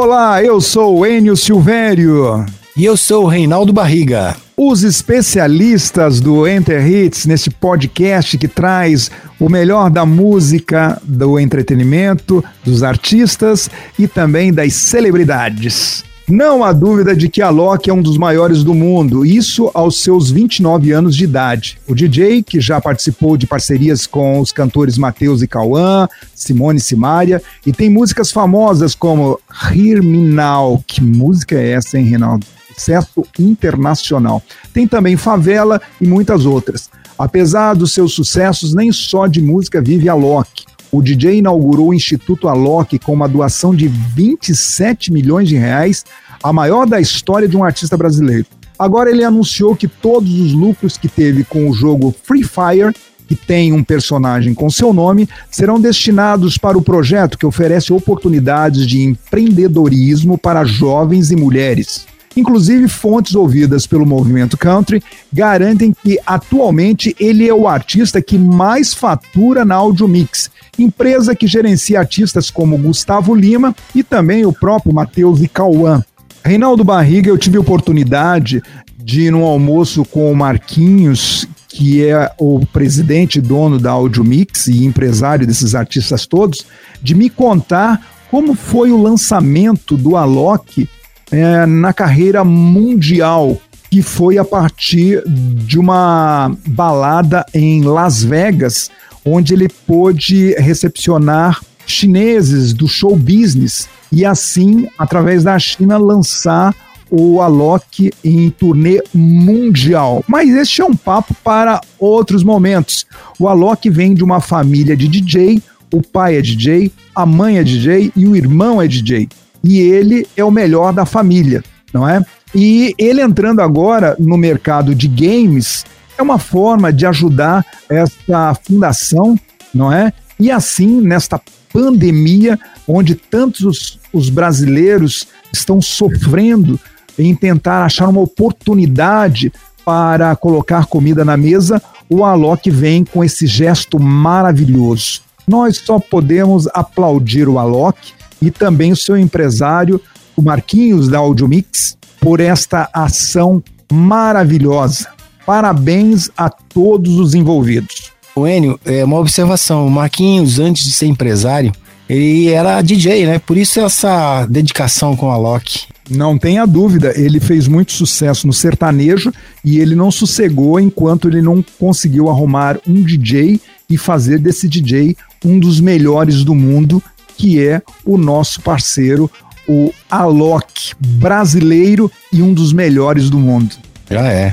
Olá, eu sou o Enio Silvério. E eu sou o Reinaldo Barriga. Os especialistas do Enter Hits, nesse podcast que traz o melhor da música, do entretenimento, dos artistas e também das celebridades. Não há dúvida de que Alok é um dos maiores do mundo, isso aos seus 29 anos de idade. O DJ, que já participou de parcerias com os cantores Matheus e Cauã, Simone e Simaria, e tem músicas famosas como Hear Me Now. Que música é essa, hein, Reinaldo? Sucesso internacional. Tem também Favela e muitas outras. Apesar dos seus sucessos, nem só de música vive Alok o DJ inaugurou o Instituto Alok com uma doação de 27 milhões de reais, a maior da história de um artista brasileiro. Agora ele anunciou que todos os lucros que teve com o jogo Free Fire, que tem um personagem com seu nome, serão destinados para o projeto que oferece oportunidades de empreendedorismo para jovens e mulheres. Inclusive, fontes ouvidas pelo movimento country garantem que atualmente ele é o artista que mais fatura na Audio Mix, empresa que gerencia artistas como Gustavo Lima e também o próprio Matheus e Cauã. Reinaldo Barriga, eu tive oportunidade de ir num almoço com o Marquinhos, que é o presidente dono da Audio Mix e empresário desses artistas todos, de me contar como foi o lançamento do Alok é, na carreira mundial, que foi a partir de uma balada em Las Vegas, onde ele pôde recepcionar chineses do show business e assim, através da China, lançar o Alok em turnê mundial. Mas este é um papo para outros momentos. O Alok vem de uma família de DJ, o pai é DJ, a mãe é DJ e o irmão é DJ e ele é o melhor da família, não é? E ele entrando agora no mercado de games é uma forma de ajudar essa fundação, não é? E assim, nesta pandemia, onde tantos os, os brasileiros estão sofrendo em tentar achar uma oportunidade para colocar comida na mesa, o Alok vem com esse gesto maravilhoso. Nós só podemos aplaudir o Alok e também o seu empresário, o Marquinhos da Audiomix, por esta ação maravilhosa. Parabéns a todos os envolvidos. O Enio, é uma observação. O Marquinhos, antes de ser empresário, ele era DJ, né? Por isso essa dedicação com a Loki. Não tenha dúvida, ele fez muito sucesso no sertanejo e ele não sossegou enquanto ele não conseguiu arrumar um DJ e fazer desse DJ um dos melhores do mundo que é o nosso parceiro, o Alok, brasileiro e um dos melhores do mundo. Já é.